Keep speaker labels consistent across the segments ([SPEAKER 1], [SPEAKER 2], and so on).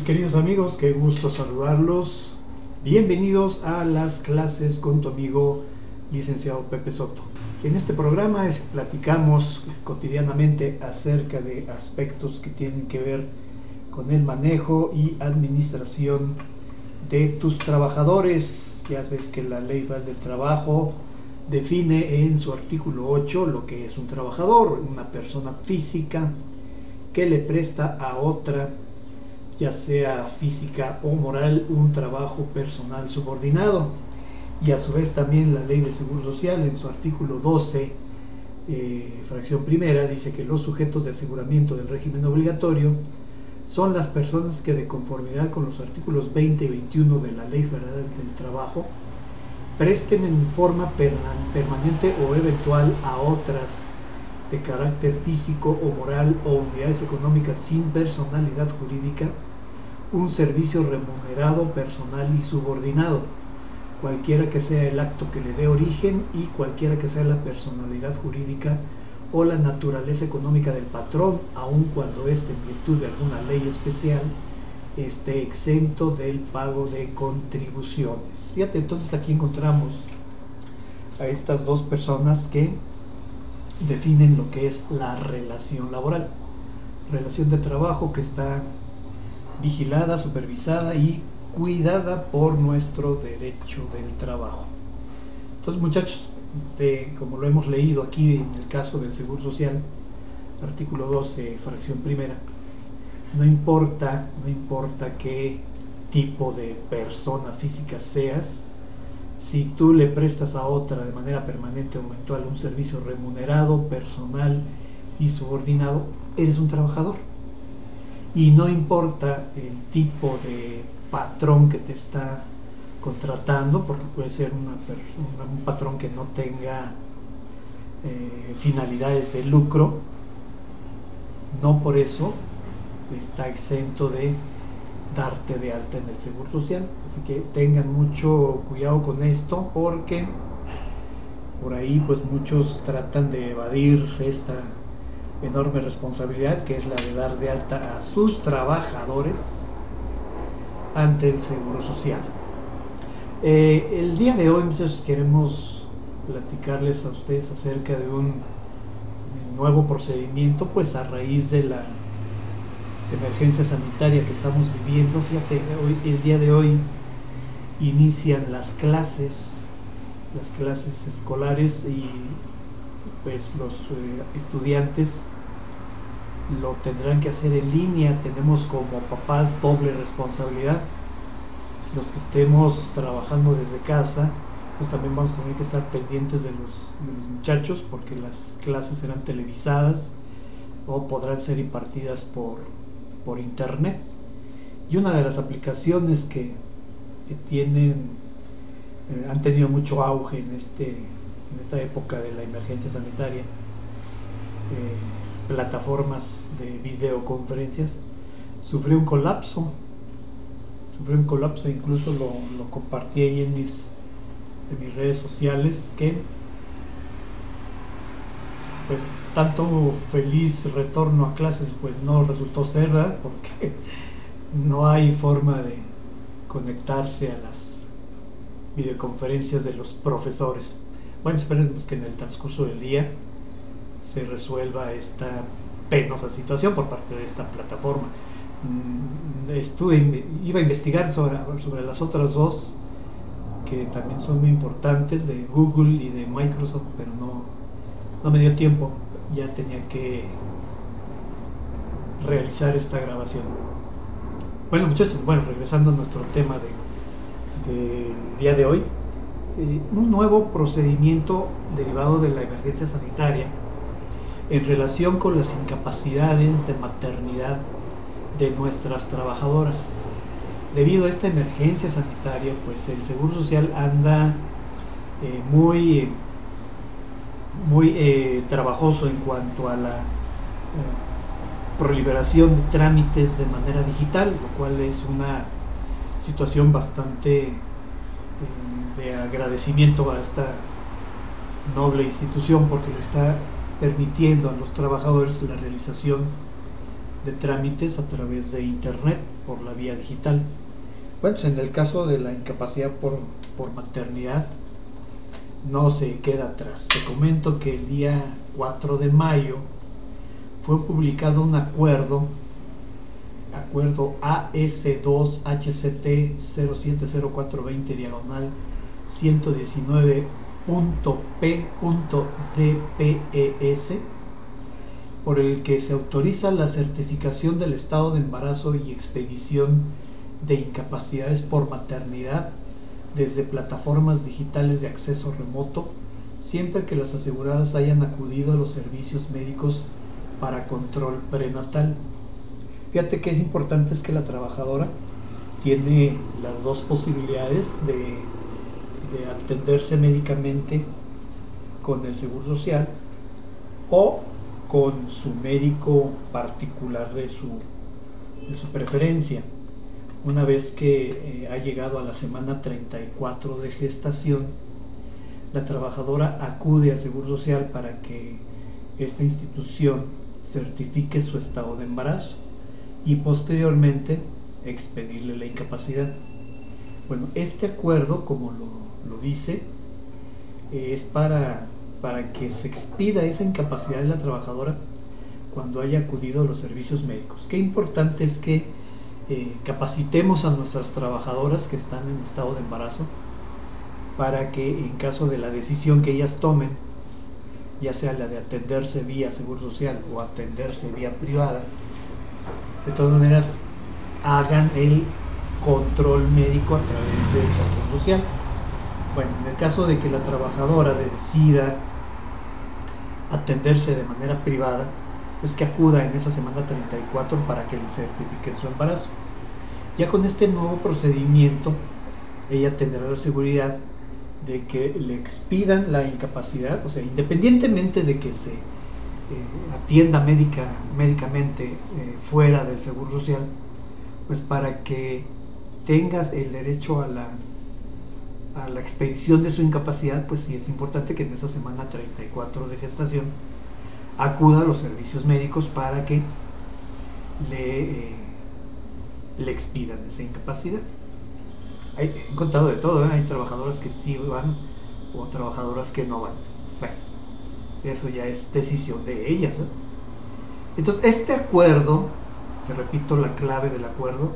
[SPEAKER 1] mis queridos amigos? Qué gusto saludarlos. Bienvenidos a las clases con tu amigo licenciado Pepe Soto. En este programa platicamos cotidianamente acerca de aspectos que tienen que ver con el manejo y administración de tus trabajadores. Ya ves que la ley del trabajo define en su artículo 8 lo que es un trabajador, una persona física que le presta a otra ya sea física o moral, un trabajo personal subordinado. Y a su vez también la ley del Seguro Social en su artículo 12, eh, fracción primera, dice que los sujetos de aseguramiento del régimen obligatorio son las personas que de conformidad con los artículos 20 y 21 de la Ley Federal del Trabajo presten en forma permanente o eventual a otras de carácter físico o moral o unidades económicas sin personalidad jurídica un servicio remunerado, personal y subordinado, cualquiera que sea el acto que le dé origen y cualquiera que sea la personalidad jurídica o la naturaleza económica del patrón, aun cuando éste, en virtud de alguna ley especial, esté exento del pago de contribuciones. Fíjate, entonces aquí encontramos a estas dos personas que definen lo que es la relación laboral. Relación de trabajo que está vigilada, supervisada y cuidada por nuestro derecho del trabajo. Entonces muchachos, como lo hemos leído aquí en el caso del Seguro Social, artículo 12, fracción primera, no importa, no importa qué tipo de persona física seas, si tú le prestas a otra de manera permanente o eventual un servicio remunerado, personal y subordinado, eres un trabajador. Y no importa el tipo de patrón que te está contratando, porque puede ser una persona, un patrón que no tenga eh, finalidades de lucro, no por eso está exento de darte de alta en el Seguro Social. Así que tengan mucho cuidado con esto porque por ahí pues muchos tratan de evadir esta enorme responsabilidad que es la de dar de alta a sus trabajadores ante el Seguro Social. Eh, el día de hoy muchachos queremos platicarles a ustedes acerca de un nuevo procedimiento pues a raíz de la emergencia sanitaria que estamos viviendo. Fíjate, hoy, el día de hoy inician las clases, las clases escolares y pues los eh, estudiantes lo tendrán que hacer en línea. Tenemos como papás doble responsabilidad. Los que estemos trabajando desde casa, pues también vamos a tener que estar pendientes de los, muchachos porque las clases serán televisadas o podrán ser impartidas por, por internet. Y una de las aplicaciones que, tienen, eh, han tenido mucho auge en, este, en esta época de la emergencia sanitaria, eh, plataformas de videoconferencias, sufrió un colapso. Sufrió un colapso, incluso lo, lo compartí ahí en mis, en mis redes sociales, que pues tanto feliz retorno a clases pues no resultó ser, porque no hay forma de conectarse a las videoconferencias de los profesores. Bueno, esperemos que en el transcurso del día se resuelva esta penosa situación por parte de esta plataforma. Mm, estuve, iba a investigar sobre, sobre las otras dos que también son muy importantes de Google y de Microsoft, pero no, no me dio tiempo, ya tenía que realizar esta grabación. Bueno muchachos, bueno, regresando a nuestro tema del de, día de hoy, eh, un nuevo procedimiento derivado de la emergencia sanitaria en relación con las incapacidades de maternidad de nuestras trabajadoras. Debido a esta emergencia sanitaria, pues el Seguro Social anda eh, muy, muy eh, trabajoso en cuanto a la eh, proliferación de trámites de manera digital, lo cual es una situación bastante de agradecimiento a esta noble institución porque le está permitiendo a los trabajadores la realización de trámites a través de Internet por la vía digital. Bueno, pues en el caso de la incapacidad por, por maternidad, no se queda atrás. Te comento que el día 4 de mayo fue publicado un acuerdo, acuerdo AS2HCT 070420 diagonal 119.p.dpes por el que se autoriza la certificación del estado de embarazo y expedición de incapacidades por maternidad desde plataformas digitales de acceso remoto, siempre que las aseguradas hayan acudido a los servicios médicos para control prenatal. Fíjate que es importante es que la trabajadora tiene las dos posibilidades de, de atenderse médicamente con el Seguro Social o con su médico particular de su preferencia. Una vez que eh, ha llegado a la semana 34 de gestación, la trabajadora acude al Seguro Social para que esta institución certifique su estado de embarazo y posteriormente expedirle la incapacidad. Bueno, este acuerdo, como lo, lo dice, es para para que se expida esa incapacidad de la trabajadora cuando haya acudido a los servicios médicos. Qué importante es que eh, capacitemos a nuestras trabajadoras que están en estado de embarazo para que en caso de la decisión que ellas tomen, ya sea la de atenderse vía Seguro Social o atenderse vía privada, de todas maneras hagan el control médico a través del Seguro Social. Bueno, en el caso de que la trabajadora decida atenderse de manera privada, es que acuda en esa semana 34 para que le certifiquen su embarazo. Ya con este nuevo procedimiento, ella tendrá la seguridad de que le expidan la incapacidad, o sea, independientemente de que se eh, atienda médica, médicamente eh, fuera del Seguro Social, pues para que tenga el derecho a la a la expedición de su incapacidad, pues sí es importante que en esa semana 34 de gestación acuda a los servicios médicos para que le, eh, le expidan esa incapacidad. He contado de todo, ¿eh? hay trabajadoras que sí van o trabajadoras que no van. Bueno, eso ya es decisión de ellas. ¿eh? Entonces, este acuerdo, te repito la clave del acuerdo,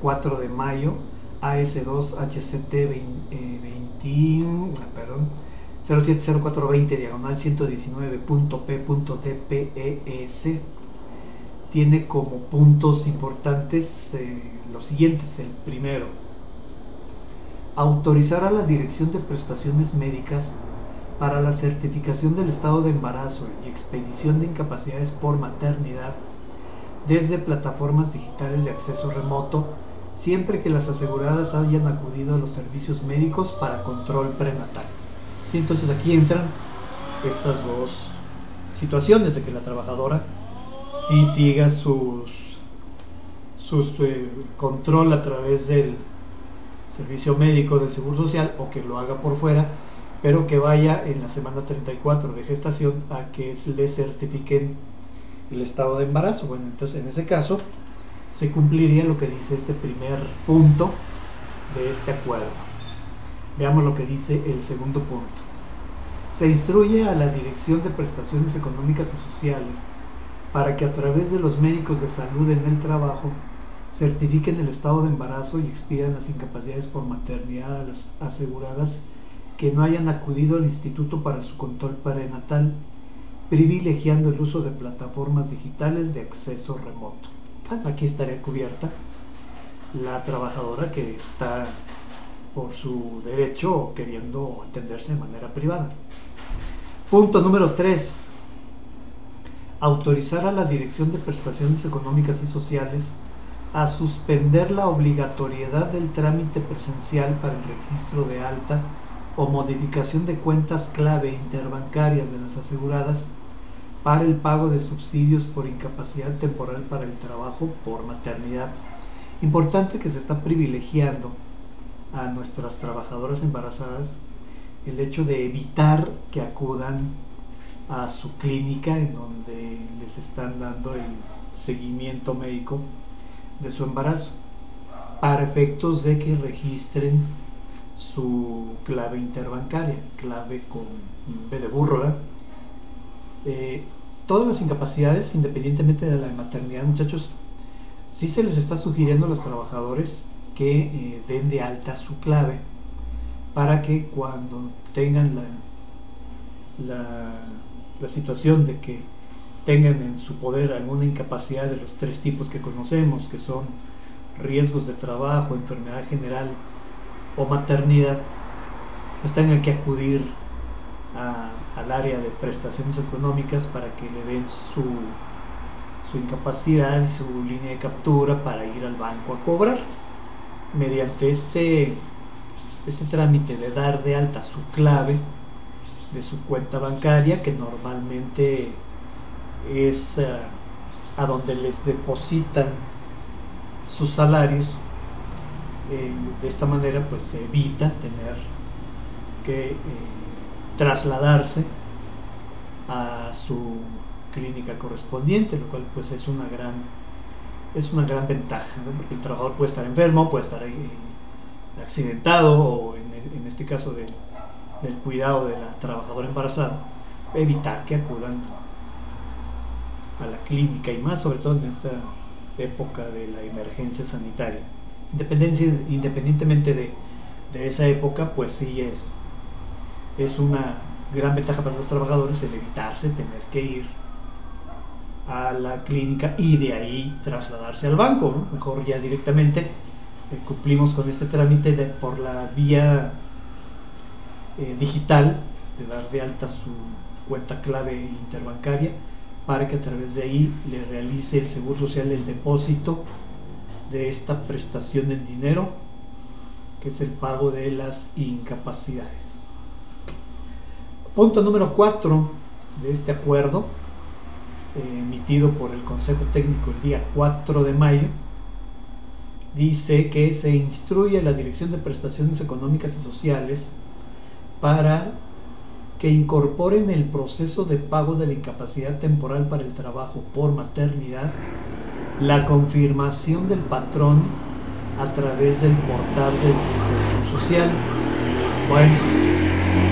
[SPEAKER 1] 4 de mayo AS2HCT 20, ah, perdón, 070420 diagonal 119.p.dpes tiene como puntos importantes eh, los siguientes. El primero, autorizar a la Dirección de Prestaciones Médicas para la certificación del estado de embarazo y expedición de incapacidades por maternidad desde plataformas digitales de acceso remoto siempre que las aseguradas hayan acudido a los servicios médicos para control prenatal. Entonces aquí entran estas dos situaciones de que la trabajadora sí siga sus, sus eh, control a través del servicio médico del Seguro Social o que lo haga por fuera, pero que vaya en la semana 34 de gestación a que le certifiquen el estado de embarazo. Bueno, entonces en ese caso se cumpliría lo que dice este primer punto de este acuerdo. Veamos lo que dice el segundo punto. Se instruye a la Dirección de Prestaciones Económicas y Sociales para que a través de los médicos de salud en el trabajo certifiquen el estado de embarazo y expidan las incapacidades por maternidad a las aseguradas que no hayan acudido al instituto para su control prenatal, privilegiando el uso de plataformas digitales de acceso remoto aquí estaría cubierta la trabajadora que está por su derecho queriendo atenderse de manera privada. Punto número 3. Autorizar a la Dirección de Prestaciones Económicas y Sociales a suspender la obligatoriedad del trámite presencial para el registro de alta o modificación de cuentas clave interbancarias de las aseguradas para el pago de subsidios por incapacidad temporal para el trabajo por maternidad. Importante que se está privilegiando a nuestras trabajadoras embarazadas el hecho de evitar que acudan a su clínica en donde les están dando el seguimiento médico de su embarazo para efectos de que registren su clave interbancaria, clave con B de burro. Eh, todas las incapacidades, independientemente de la maternidad, muchachos, sí se les está sugiriendo a los trabajadores que eh, den de alta su clave para que cuando tengan la, la, situación de que tengan en su poder alguna incapacidad de los tres tipos que conocemos, que son riesgos de trabajo, enfermedad general o maternidad, pues tengan que acudir al área de prestaciones económicas para que le den su, su incapacidad su línea de captura para ir al banco a cobrar. Mediante este, este trámite de dar de alta su clave de su cuenta bancaria, que normalmente es eh, a donde les depositan sus salarios, eh, de esta manera pues se evita tener que eh, trasladarse a su clínica correspondiente, lo cual pues es una gran es una gran ventaja, porque el trabajador puede estar enfermo, puede estar ahí, accidentado o en, en este caso del, del, cuidado de la trabajadora embarazada, evitar que acudan a la clínica y más sobre todo en esta época de la emergencia sanitaria. independientemente de, de, esa época, pues sí es, es una gran ventaja para los trabajadores el evitarse tener que ir a la clínica y de ahí trasladarse al banco. Mejor ya directamente eh, cumplimos con este trámite por la vía eh, digital de dar de alta su cuenta clave interbancaria para que a través de ahí le realice el Seguro Social el depósito de esta prestación en dinero, que es el pago de las incapacidades. Punto número 4 de este acuerdo, emitido por el Consejo Técnico el día 4 de mayo, dice que se instruye a la Dirección de Prestaciones Económicas y Sociales para que incorporen el proceso de pago de la incapacidad temporal para el trabajo por maternidad, la confirmación del patrón a través del portal del Seguro Social. Bueno,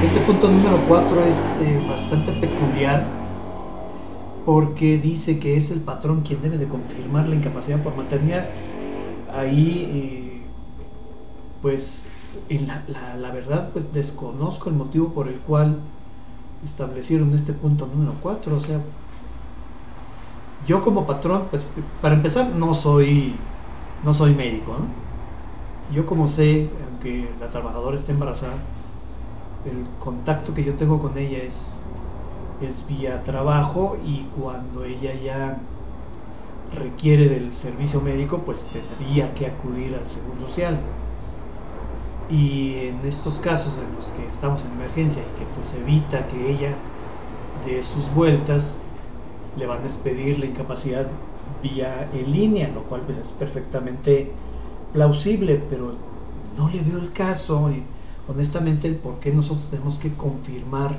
[SPEAKER 1] este punto número 4 es eh, bastante peculiar porque dice que es el patrón quien debe de confirmar la incapacidad por maternidad. Ahí, eh, pues, en la, verdad, pues desconozco el motivo por el cual establecieron este punto número 4. O sea, yo como patrón, pues para empezar, no soy, no soy médico. Yo como sé, aunque la trabajadora esté embarazada, el contacto que yo tengo con ella es, es vía trabajo y cuando ella ya requiere del servicio médico, pues tendría que acudir al Seguro Social. Y en estos casos en los que estamos en emergencia y que pues evita que ella de sus vueltas le van a expedir la incapacidad vía en línea, lo cual pues es perfectamente plausible, pero no le veo el caso y honestamente el por qué nosotros tenemos que confirmar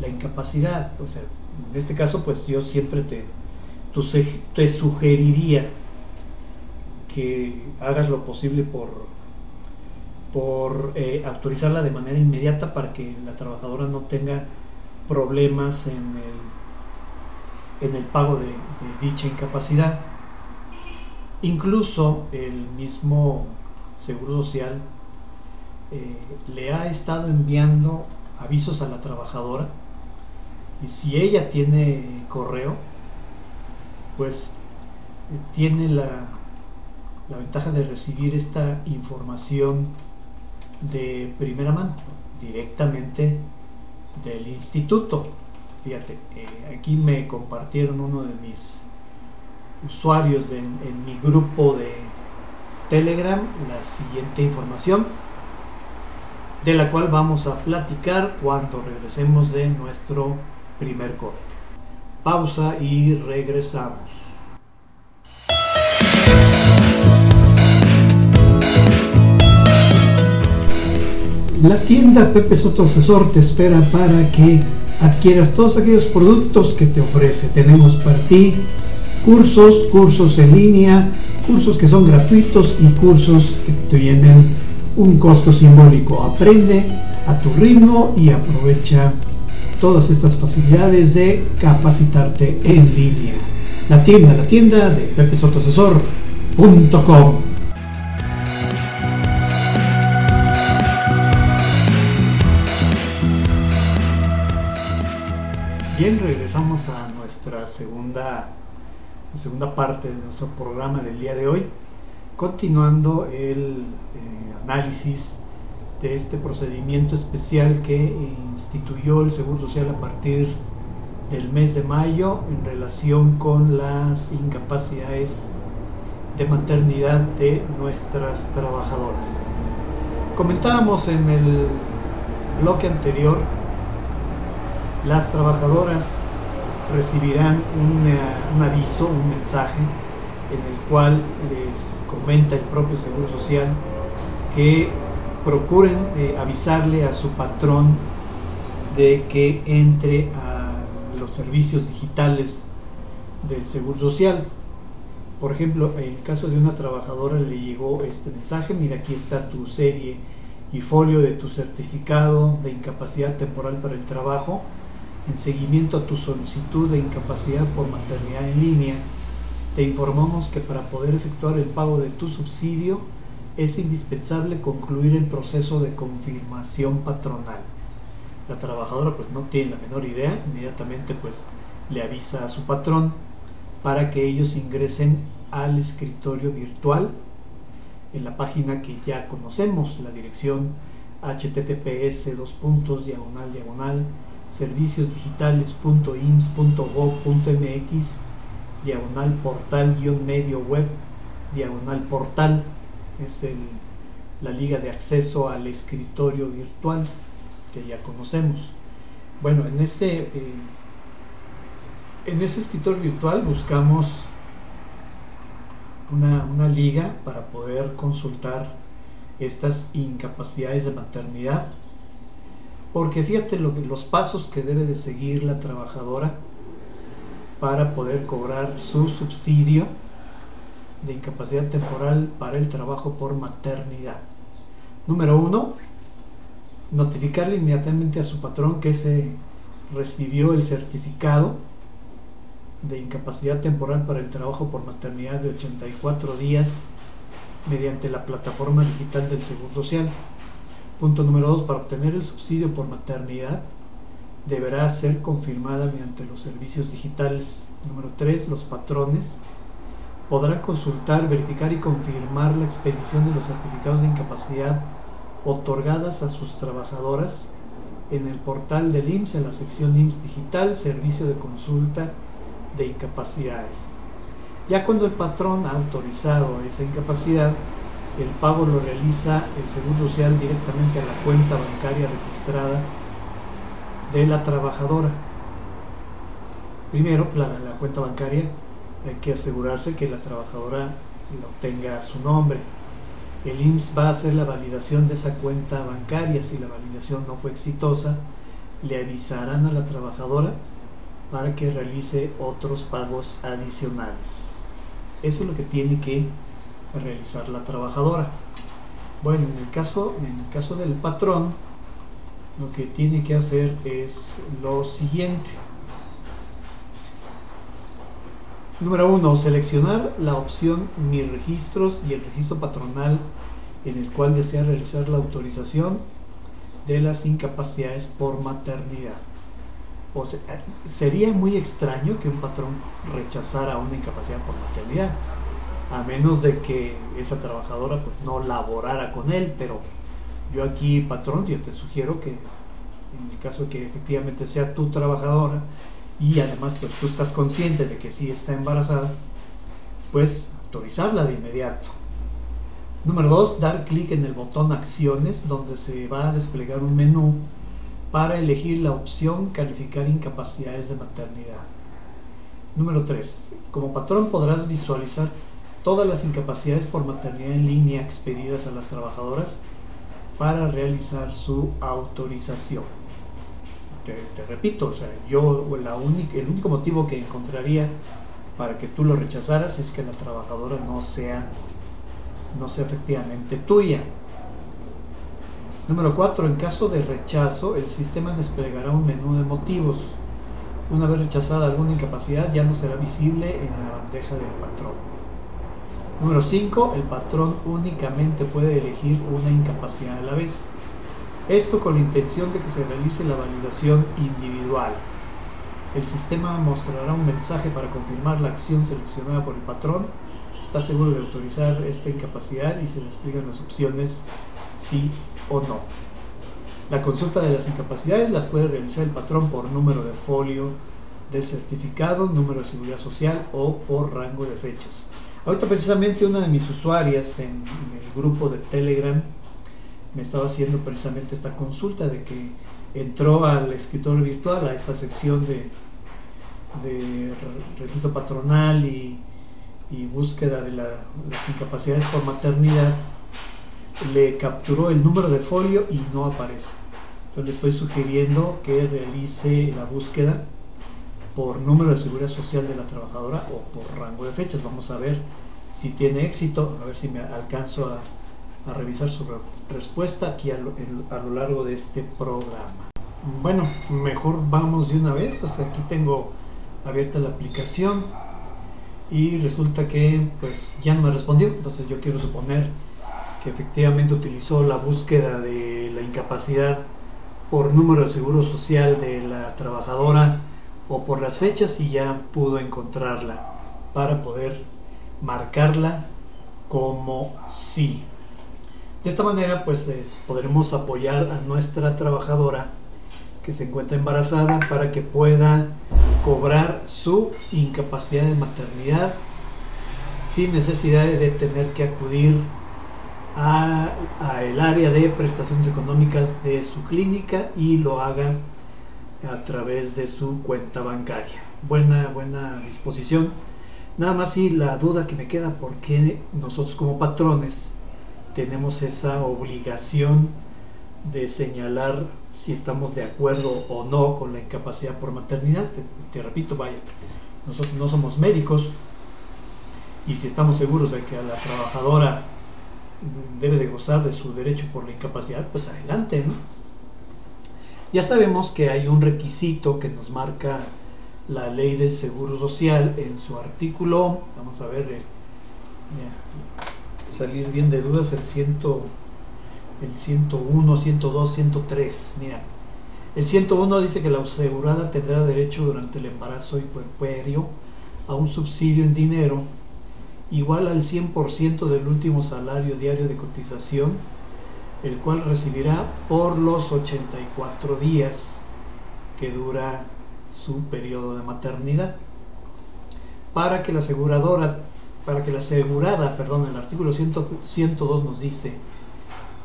[SPEAKER 1] la incapacidad. O sea, en este caso pues yo siempre te, te sugeriría que hagas lo posible por por eh, autorizarla de manera inmediata para que la trabajadora no tenga problemas en el, en el pago de, dicha incapacidad. Incluso el mismo Seguro Social eh, le ha estado enviando avisos a la trabajadora y si ella tiene correo, pues eh, tiene la, la ventaja de recibir esta información de primera mano, directamente del instituto. Fíjate, eh, aquí me compartieron uno de mis usuarios en mi grupo de Telegram la siguiente información, de la cual vamos a platicar cuando regresemos de nuestro primer corte. Pausa y regresamos. La tienda Pepe Soto Asesor te espera para que adquieras todos aquellos productos que te ofrece. Tenemos para ti cursos, cursos en línea, cursos que son gratuitos y cursos que tienen un costo simbólico. Aprende a tu ritmo y aprovecha todas estas facilidades de capacitarte en línea. La tienda, la tienda de pepesotosesor.com. Bien, regresamos a nuestra segunda, segunda parte de nuestro programa del día de hoy, continuando el eh, análisis de este procedimiento especial que instituyó el Seguro Social a partir del mes de mayo en relación con las incapacidades de maternidad de nuestras trabajadoras. Comentábamos en el bloque anterior, las trabajadoras recibirán un aviso, un mensaje en el cual les comenta el propio Seguro Social que procuren eh, avisarle a su patrón de que entre a los servicios digitales del Seguro Social. Por ejemplo, en el caso de una trabajadora le llegó este mensaje, mira aquí está tu serie y folio de tu certificado de incapacidad temporal para el trabajo en seguimiento a tu solicitud de incapacidad por maternidad en línea. Te informamos que para poder efectuar el pago de tu subsidio es indispensable concluir el proceso de confirmación patronal. La trabajadora pues no tiene la menor idea, inmediatamente pues le avisa a su patrón para que ellos ingresen al escritorio virtual en la página que ya conocemos, la dirección https dos puntos diagonal diagonal serviciosdigitales.ims.gov.mx diagonal portal guion medio web diagonal portal es el, la liga de acceso al escritorio virtual que ya conocemos. Bueno, en ese, eh, en ese escritorio virtual buscamos una, una liga para poder consultar estas incapacidades de maternidad. Porque fíjate los pasos que debe de seguir la trabajadora para poder cobrar su subsidio de incapacidad temporal para el trabajo por maternidad. Número uno, notificarle inmediatamente a su patrón que se recibió el certificado de incapacidad temporal para el trabajo por maternidad de 84 días mediante la plataforma digital del Seguro Social. Punto número dos, para obtener el subsidio por maternidad deberá ser confirmada mediante los servicios digitales. Número tres, los patrones podrán consultar, verificar y confirmar la expedición de los certificados de incapacidad otorgadas a sus trabajadoras en el portal del IMSS en la sección IMSS Digital, Servicio de Consulta de Incapacidades. Ya cuando el patrón ha autorizado esa incapacidad, el pago lo realiza el Seguro Social directamente a la cuenta bancaria registrada de la trabajadora. Primero, la, la cuenta bancaria hay que asegurarse que la trabajadora lo tenga su nombre. El IMSS va a hacer la validación de esa cuenta bancaria. Si la validación no fue exitosa, le avisarán a la trabajadora para que realice otros pagos adicionales. Eso es lo que tiene que realizar la trabajadora. Bueno, en el caso, en el caso del patrón, lo que tiene que hacer es lo siguiente Número 1. Seleccionar la opción Mis registros y el registro patronal en el cual desea realizar la autorización de las incapacidades por maternidad. Sería muy extraño que un patrón rechazara una incapacidad por maternidad, a menos de que esa trabajadora pues no laborara con él, pero yo aquí patrón, yo te sugiero que en el caso de que efectivamente sea tu trabajadora y además pues tú estás consciente de que sí está embarazada, pues autorizarla de inmediato. Número 2, dar clic en el botón acciones donde se va a desplegar un menú para elegir la opción calificar incapacidades de maternidad. Número 3, como patrón podrás visualizar todas las incapacidades por maternidad en línea expedidas a las trabajadoras para realizar su autorización. Te, repito, o sea, yo la única, el único motivo que encontraría para que tú lo rechazaras es que la trabajadora no sea, no sea efectivamente tuya. Número 4. En caso de rechazo, el sistema desplegará un menú de motivos. Una vez rechazada alguna incapacidad, ya no será visible en la bandeja del patrón. Número 5. El patrón únicamente puede elegir una incapacidad a la vez. Esto con la intención de que se realice la validación individual. El sistema mostrará un mensaje para confirmar la acción seleccionada por el patrón. Está seguro de autorizar esta incapacidad y se despliegan las opciones sí o no. La consulta de las incapacidades las puede realizar el patrón por número de folio del certificado, número de seguridad social o por rango de fechas. Ahorita precisamente una de mis usuarias en el grupo de Telegram me estaba haciendo precisamente esta consulta de que entró al escritorio virtual, a esta sección de, de registro patronal y, búsqueda de las incapacidades por maternidad, le capturó el número de folio y no aparece. Entonces le estoy sugiriendo que realice la búsqueda por número de seguridad social de la trabajadora o por rango de fechas. Vamos a ver si tiene éxito, a ver si me alcanzo a a revisar su respuesta aquí a lo, a lo, largo de este programa. Bueno, mejor vamos de una vez, pues aquí tengo abierta la aplicación y resulta que pues ya no me respondió, entonces yo quiero suponer que efectivamente utilizó la búsqueda de la incapacidad por número de seguro social de la trabajadora o por las fechas y ya pudo encontrarla para poder marcarla como sí. De esta manera, pues eh, podremos apoyar a nuestra trabajadora que se encuentra embarazada para que pueda cobrar su incapacidad de maternidad sin necesidad de tener que acudir a, el área de prestaciones económicas de su clínica y lo haga a través de su cuenta bancaria. Buena, buena disposición. Nada más y la duda que me queda, ¿por qué nosotros como patrones tenemos esa obligación de señalar si estamos de acuerdo o no con la incapacidad por maternidad. Te, repito, vaya, nosotros no somos médicos y si estamos seguros de que a la trabajadora debe de gozar de su derecho por la incapacidad, pues adelante, Ya sabemos que hay un requisito que nos marca la ley del seguro social en su artículo, vamos a ver, salir bien de dudas el, ciento, el 101, 102, 103. Mira, el 101 dice que la asegurada tendrá derecho durante el embarazo y puerperio a un subsidio en dinero igual al 100% del último salario diario de cotización, el cual recibirá por los 84 días que dura su periodo de maternidad. Para que la aseguradora para que la asegurada, perdón, el artículo 102 nos dice,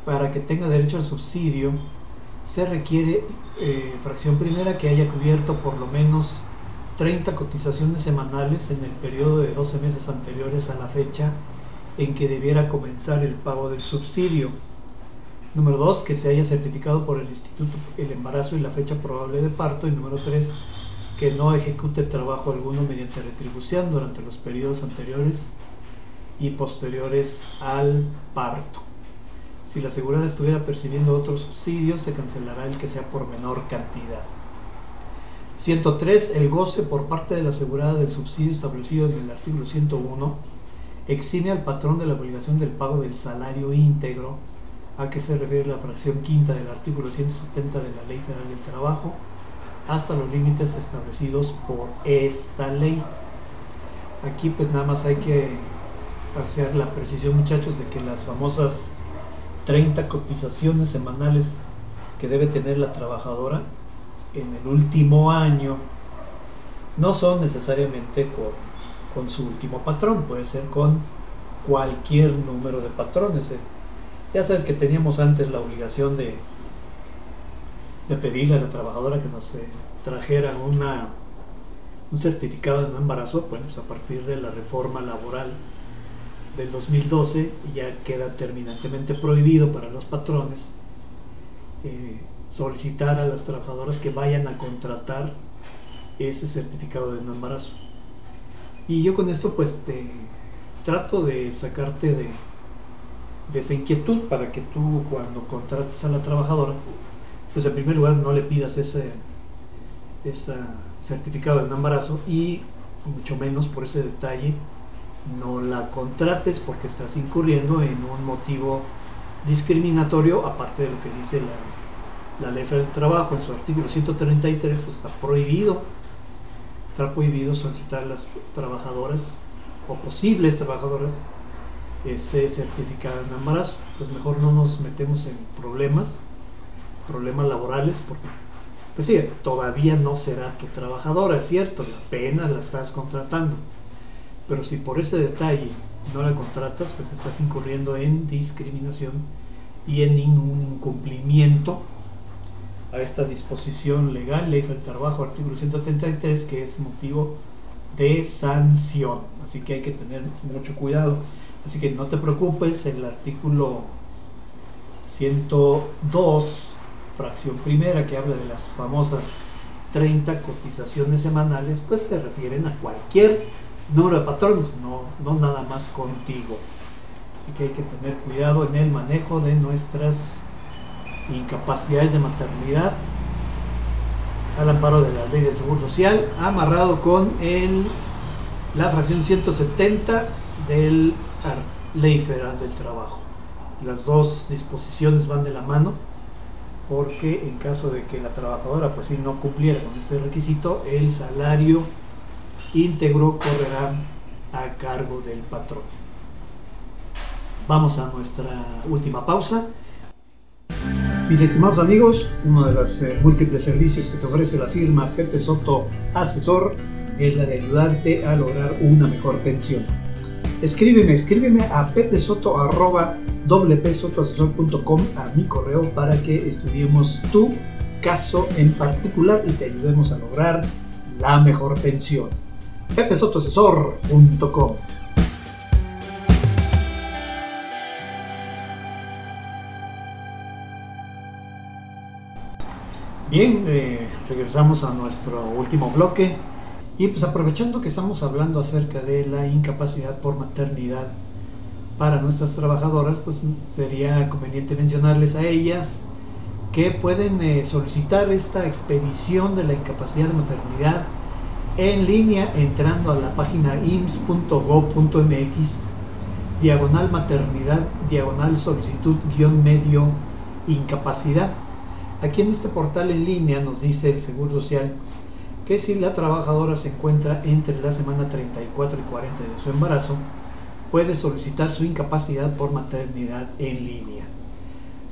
[SPEAKER 1] para que tenga derecho al subsidio, se requiere, eh, fracción primera, que haya cubierto por lo menos 30 cotizaciones semanales en el periodo de 12 meses anteriores a la fecha en que debiera comenzar el pago del subsidio. Número 2, que se haya certificado por el instituto el embarazo y la fecha probable de parto. Y número 3, que no ejecute trabajo alguno mediante retribución durante los periodos anteriores y posteriores al parto. Si la asegurada estuviera percibiendo otros subsidios, se cancelará el que sea por menor cantidad. 103. El goce por parte de la asegurada del subsidio establecido en el artículo 101 exime al patrón de la obligación del pago del salario íntegro, a que se refiere la fracción quinta del artículo 170 de la Ley Federal del Trabajo, hasta los límites establecidos por esta ley. Aquí pues nada más hay que hacer la precisión muchachos de que las famosas 30 cotizaciones semanales que debe tener la trabajadora en el último año no son necesariamente con, su último patrón, puede ser con cualquier número de patrones. Ya sabes que teníamos antes la obligación de de pedirle a la trabajadora que nos eh, trajera una, un certificado de no embarazo, pues a partir de la reforma laboral del 2012 ya queda terminantemente prohibido para los patrones eh, solicitar a las trabajadoras que vayan a contratar ese certificado de no embarazo. Y yo con esto pues te trato de sacarte de, de esa inquietud para que tú cuando contrates a la trabajadora, pues en primer lugar no le pidas ese, ese certificado de no embarazo y mucho menos por ese detalle no la contrates porque estás incurriendo en un motivo discriminatorio, aparte de lo que dice la, la ley del trabajo en su artículo 133, pues está prohibido, está prohibido solicitar a las trabajadoras o posibles trabajadoras ese certificado de embarazo. Entonces mejor no nos metemos en problemas, problemas laborales, porque pues sí, todavía no será tu trabajadora, es cierto, la pena la estás contratando. Pero si por ese detalle no la contratas, pues estás incurriendo en discriminación y en un incumplimiento a esta disposición legal, ley del trabajo, artículo 133, que es motivo de sanción. Así que hay que tener mucho cuidado. Así que no te preocupes, el artículo 102, fracción primera, que habla de las famosas 30 cotizaciones semanales, pues se refieren a cualquier número de patrones, no, no nada más contigo. Así que hay que tener cuidado en el manejo de nuestras incapacidades de maternidad al amparo de la ley de seguro social, amarrado con el, la fracción 170 del ley federal del trabajo. Las dos disposiciones van de la mano porque en caso de que la trabajadora pues si no cumpliera con ese requisito, el salario íntegro correrá a cargo del patrón. Vamos a nuestra última pausa. Mis estimados amigos, uno de los eh, múltiples servicios que te ofrece la firma Pepe Soto Asesor es la de ayudarte a lograr una mejor pensión. Escríbeme, escríbeme a pepesoto a mi correo para que estudiemos tu caso en particular y te ayudemos a lograr la mejor pensión pepesotoasesor.com. Bien, eh, regresamos a nuestro último bloque y pues aprovechando que estamos hablando acerca de la incapacidad por maternidad para nuestras trabajadoras, pues sería conveniente mencionarles a ellas que pueden eh, solicitar esta expedición de la incapacidad de maternidad en línea entrando a la página ims.gov.mx diagonal maternidad diagonal solicitud guion medio incapacidad. Aquí en este portal en línea nos dice el Seguro Social que si la trabajadora se encuentra entre la semana 34 y 40 de su embarazo, puede solicitar su incapacidad por maternidad en línea,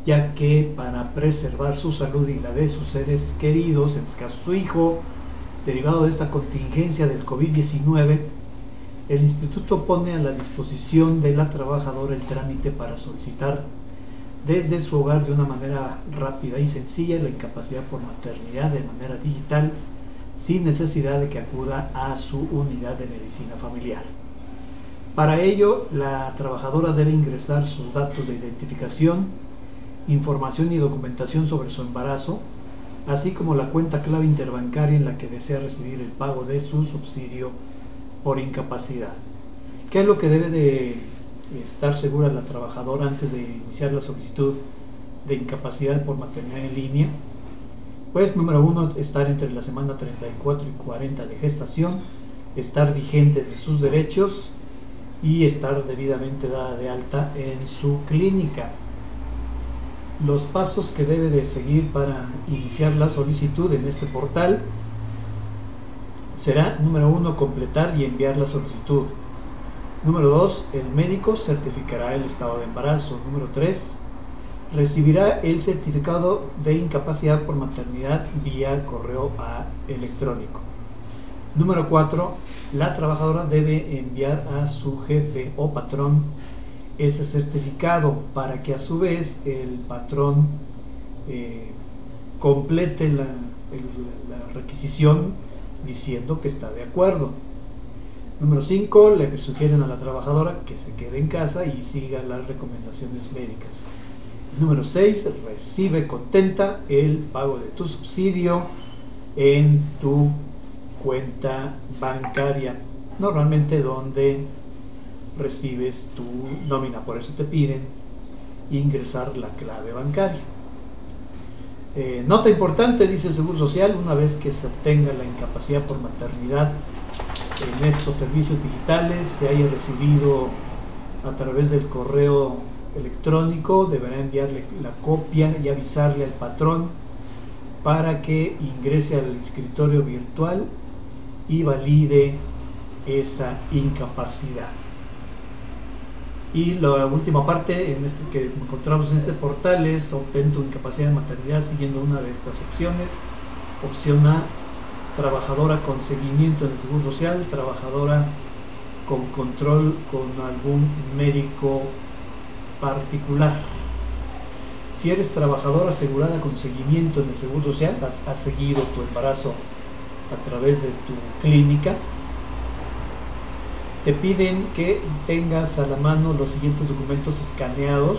[SPEAKER 1] ya que para preservar su salud y la de sus seres queridos, en este caso su hijo, derivado de esta contingencia del COVID-19, el instituto pone a la disposición de la trabajadora el trámite para solicitar desde su hogar de una manera rápida y sencilla la incapacidad por maternidad de manera digital sin necesidad de que acuda a su unidad de medicina familiar. Para ello, la trabajadora debe ingresar sus datos de identificación, información y documentación sobre su embarazo, así como la cuenta clave interbancaria en la que desea recibir el pago de su subsidio por incapacidad. ¿Qué es lo que debe de estar segura la trabajadora antes de iniciar la solicitud de incapacidad por maternidad en línea? Pues número uno, estar entre la semana 34 y 40 de gestación, estar vigente de sus derechos y estar debidamente dada de alta en su clínica los pasos que debe de seguir para iniciar la solicitud en este portal será, número uno, completar y enviar la solicitud. Número dos, el médico certificará el estado de embarazo. Número tres, recibirá el certificado de incapacidad por maternidad vía correo electrónico. Número cuatro, la trabajadora debe enviar a su jefe o patrón ese certificado para que a su vez el patrón eh, complete la, la, requisición diciendo que está de acuerdo. Número 5, le sugieren a la trabajadora que se quede en casa y siga las recomendaciones médicas. Número 6, recibe contenta el pago de tu subsidio en tu cuenta bancaria, normalmente donde recibes tu nómina. Por eso te piden ingresar la clave bancaria. Eh, nota importante, dice el Seguro Social, una vez que se obtenga la incapacidad por maternidad en estos servicios digitales, se haya recibido a través del correo electrónico, deberá enviarle la copia y avisarle al patrón para que ingrese al escritorio virtual y valide esa incapacidad. Y la última parte en este que encontramos en este portal es obtén tu incapacidad de maternidad siguiendo una de estas opciones. Opción A, trabajadora con seguimiento en el Seguro Social, trabajadora con control con algún médico particular. Si eres trabajadora asegurada con seguimiento en el Seguro Social, has, has seguido tu embarazo a través de tu clínica, te piden que tengas a la mano los siguientes documentos escaneados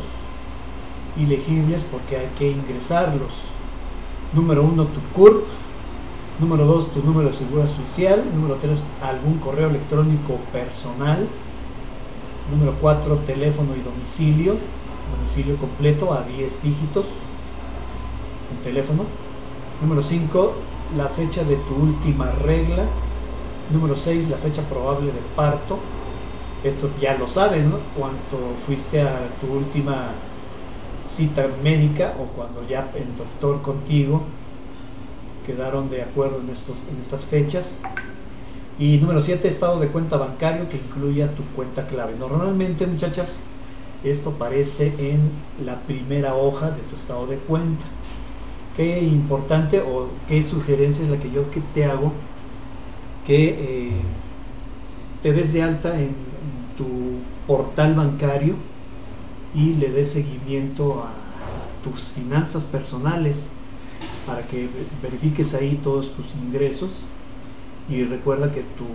[SPEAKER 1] y legibles porque hay que ingresarlos. Número uno, tu CURP. Número dos, tu número de seguridad social. Número tres, algún correo electrónico personal. Número cuatro, teléfono y domicilio. Domicilio completo a 10 dígitos. El teléfono. Número cinco, la fecha de tu última regla Número 6, la fecha probable de parto. Esto ya lo sabes, ¿no? Cuando fuiste a tu última cita médica o cuando ya el doctor contigo quedaron de acuerdo en, estos, en estas fechas. Y número 7, estado de cuenta bancario que incluya tu cuenta clave. Normalmente, muchachas, esto aparece en la primera hoja de tu estado de cuenta. Qué importante o qué sugerencia es la que yo te hago que eh, te des de alta en, tu portal bancario y le des seguimiento a, tus finanzas personales para que verifiques ahí todos tus ingresos y recuerda que tu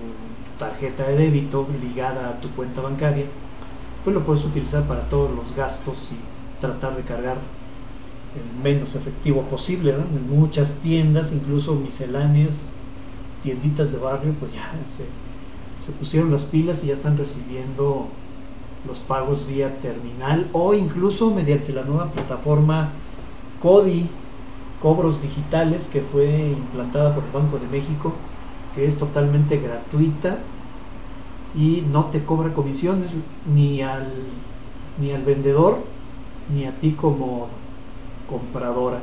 [SPEAKER 1] tarjeta de débito ligada a tu cuenta bancaria pues lo puedes utilizar para todos los gastos y tratar de cargar menos efectivo posible en muchas tiendas incluso misceláneas tienditas de barrio pues ya se, pusieron las pilas y ya están recibiendo los pagos vía terminal o incluso mediante la nueva plataforma CODI, cobros digitales, que fue implantada por el Banco de México, que es totalmente gratuita y no te cobra comisiones ni al, ni al vendedor ni a ti como compradora.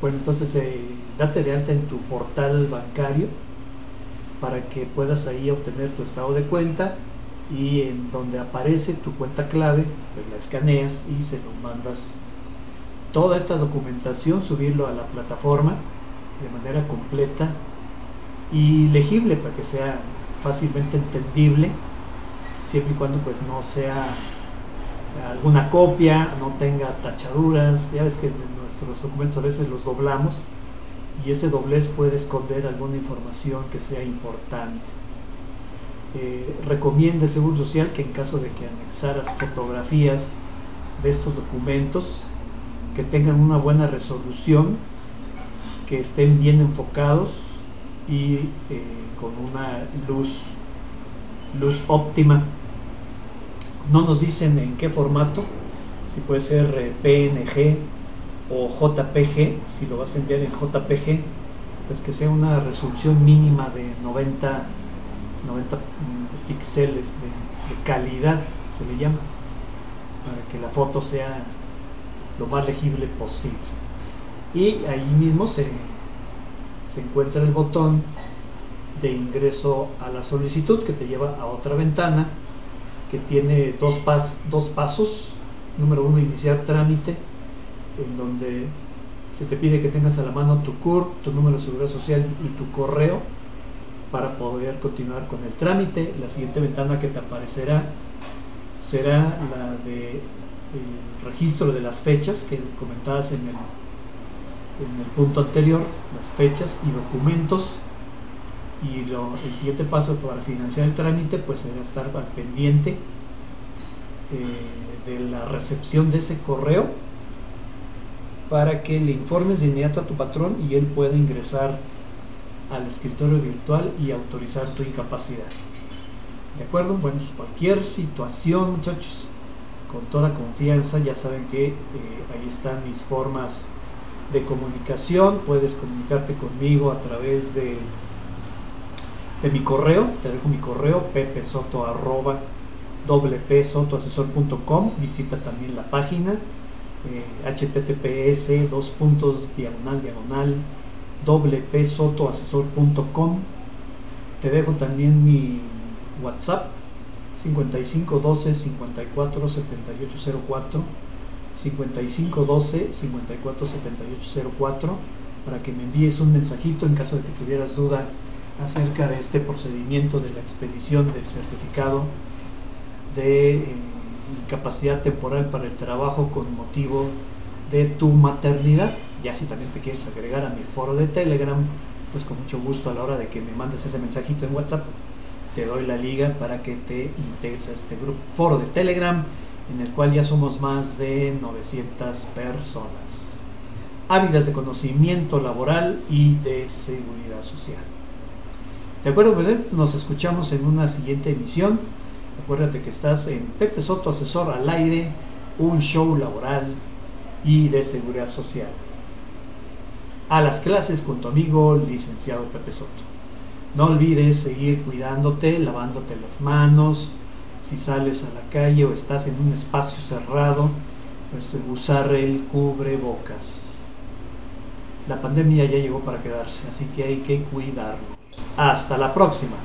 [SPEAKER 1] Bueno, entonces eh, date de alta en tu portal bancario para que puedas ahí obtener tu estado de cuenta y en donde aparece tu cuenta clave, pues la escaneas y se lo mandas toda esta documentación, subirlo a la plataforma de manera completa y legible para que sea fácilmente entendible, siempre y cuando pues no sea alguna copia, no tenga tachaduras, ya ves que nuestros documentos a veces los doblamos y ese doblez puede esconder alguna información que sea importante. Eh, recomienda el Seguro Social que en caso de que anexaras fotografías de estos documentos, que tengan una buena resolución, que estén bien enfocados y eh, con una luz, luz óptima. No nos dicen en qué formato, si puede ser eh, PNG, o JPG, si lo vas a enviar en JPG, pues que sea una resolución mínima de 90, 90 píxeles de, calidad, se le llama, para que la foto sea lo más legible posible. Y ahí mismo se, se encuentra el botón de ingreso a la solicitud que te lleva a otra ventana que tiene dos, pas, dos pasos. Número uno, iniciar trámite en donde se te pide que tengas a la mano tu CURP, tu número de seguridad social y tu correo para poder continuar con el trámite. La siguiente ventana que te aparecerá será la de registro de las fechas que comentabas en el, en el punto anterior, las fechas y documentos. Y lo, el siguiente paso para financiar el trámite pues será estar al pendiente eh, de la recepción de ese correo para que le informes de inmediato a tu patrón y él pueda ingresar al escritorio virtual y autorizar tu incapacidad. ¿De acuerdo? Bueno, cualquier situación, muchachos, con toda confianza, ya saben que eh, ahí están mis formas de comunicación. Puedes comunicarte conmigo a través de, de mi correo. Te dejo mi correo, pepesoto arroba Visita también la página eh, https dos puntos diagonal diagonal wpsotoasesor.com. Te dejo también mi WhatsApp 5512 54 7804 5512 54 7804 para que me envíes un mensajito en caso de que tuvieras duda acerca de este procedimiento de la expedición del certificado de eh, incapacidad temporal para el trabajo con motivo de tu maternidad. Ya si también te quieres agregar a mi foro de Telegram, pues con mucho gusto a la hora de que me mandes ese mensajito en WhatsApp, te doy la liga para que te integres a este grupo foro de Telegram en el cual ya somos más de 900 personas, ávidas de conocimiento laboral y de seguridad social. De acuerdo, pues eh, nos escuchamos en una siguiente emisión. Acuérdate que estás en Pepe Soto Asesor al Aire, un show laboral y de seguridad social. A las clases con tu amigo licenciado Pepe Soto. No olvides seguir cuidándote, lavándote las manos, si sales a la calle o estás en un espacio cerrado, pues usar el cubrebocas. La pandemia ya llegó para quedarse, así que hay que cuidarnos. Hasta la próxima.